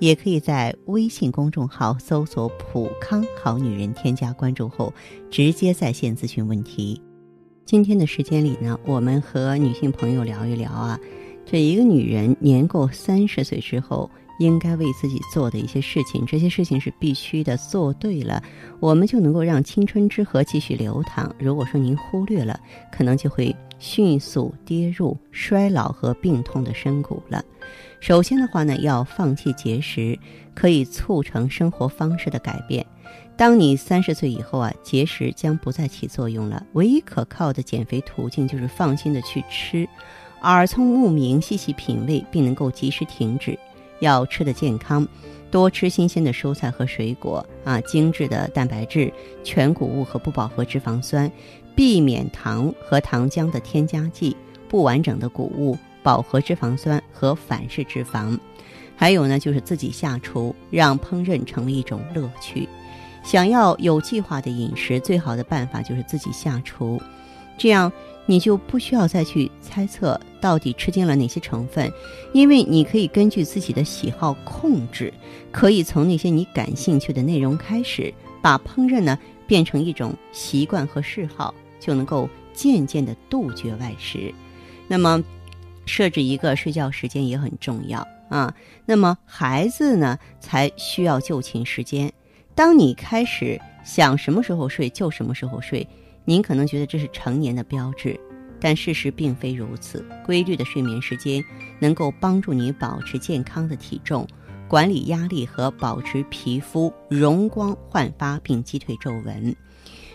也可以在微信公众号搜索“普康好女人”，添加关注后直接在线咨询问题。今天的时间里呢，我们和女性朋友聊一聊啊，这一个女人年过三十岁之后，应该为自己做的一些事情。这些事情是必须的，做对了，我们就能够让青春之河继续流淌。如果说您忽略了，可能就会迅速跌入衰老和病痛的深谷了。首先的话呢，要放弃节食，可以促成生活方式的改变。当你三十岁以后啊，节食将不再起作用了，唯一可靠的减肥途径就是放心的去吃，耳聪目明，细细品味，并能够及时停止。要吃的健康，多吃新鲜的蔬菜和水果啊，精致的蛋白质、全谷物和不饱和脂肪酸，避免糖和糖浆的添加剂，不完整的谷物。饱和脂肪酸和反式脂肪，还有呢，就是自己下厨，让烹饪成为一种乐趣。想要有计划的饮食，最好的办法就是自己下厨，这样你就不需要再去猜测到底吃进了哪些成分，因为你可以根据自己的喜好控制，可以从那些你感兴趣的内容开始，把烹饪呢变成一种习惯和嗜好，就能够渐渐的杜绝外食。那么。设置一个睡觉时间也很重要啊。那么孩子呢，才需要就寝时间。当你开始想什么时候睡就什么时候睡，您可能觉得这是成年的标志，但事实并非如此。规律的睡眠时间能够帮助你保持健康的体重，管理压力和保持皮肤容光焕发，并击退皱纹。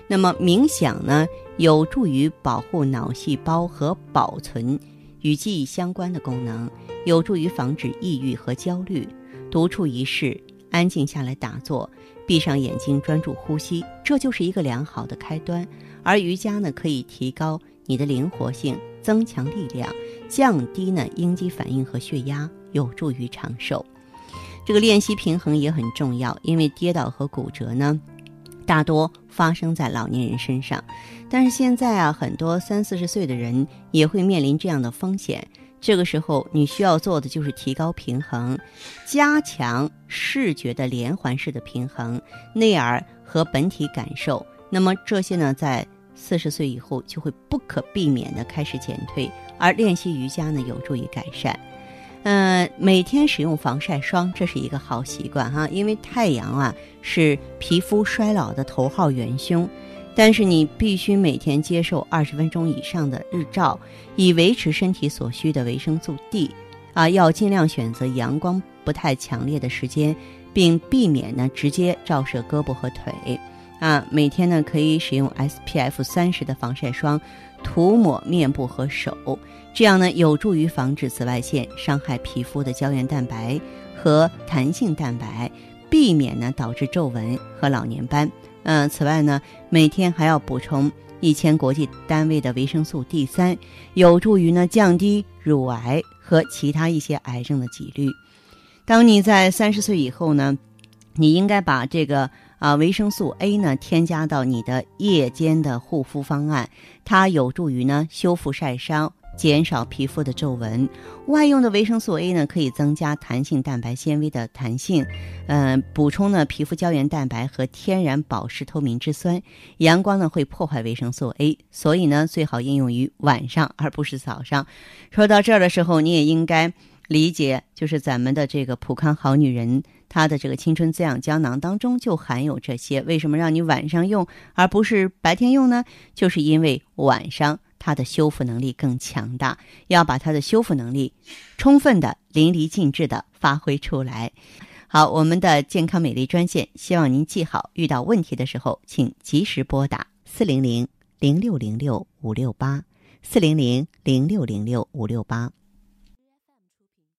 那么冥想呢，有助于保护脑细胞和保存。与记忆相关的功能，有助于防止抑郁和焦虑。独处一室，安静下来打坐，闭上眼睛专注呼吸，这就是一个良好的开端。而瑜伽呢，可以提高你的灵活性，增强力量，降低呢应激反应和血压，有助于长寿。这个练习平衡也很重要，因为跌倒和骨折呢。大多发生在老年人身上，但是现在啊，很多三四十岁的人也会面临这样的风险。这个时候，你需要做的就是提高平衡，加强视觉的连环式的平衡、内耳和本体感受。那么这些呢，在四十岁以后就会不可避免的开始减退，而练习瑜伽呢，有助于改善。嗯，每天使用防晒霜，这是一个好习惯哈。因为太阳啊是皮肤衰老的头号元凶，但是你必须每天接受二十分钟以上的日照，以维持身体所需的维生素 D。啊，要尽量选择阳光不太强烈的时间，并避免呢直接照射胳膊和腿。啊，每天呢可以使用 SPF 三十的防晒霜。涂抹面部和手，这样呢有助于防止紫外线伤害皮肤的胶原蛋白和弹性蛋白，避免呢导致皱纹和老年斑。嗯，此外呢，每天还要补充一千国际单位的维生素 D 三，有助于呢降低乳癌和其他一些癌症的几率。当你在三十岁以后呢，你应该把这个。啊，维生素 A 呢，添加到你的夜间的护肤方案，它有助于呢修复晒伤，减少皮肤的皱纹。外用的维生素 A 呢，可以增加弹性蛋白纤维的弹性，嗯，补充呢皮肤胶原蛋白和天然保湿透明质酸。阳光呢会破坏维生素 A，所以呢最好应用于晚上而不是早上。说到这儿的时候，你也应该理解，就是咱们的这个普康好女人。它的这个青春滋养胶囊当中就含有这些，为什么让你晚上用而不是白天用呢？就是因为晚上它的修复能力更强大，要把它的修复能力充分的淋漓尽致的发挥出来。好，我们的健康美丽专线，希望您记好，遇到问题的时候，请及时拨打四零零零六零六五六八四零零零六零六五六八。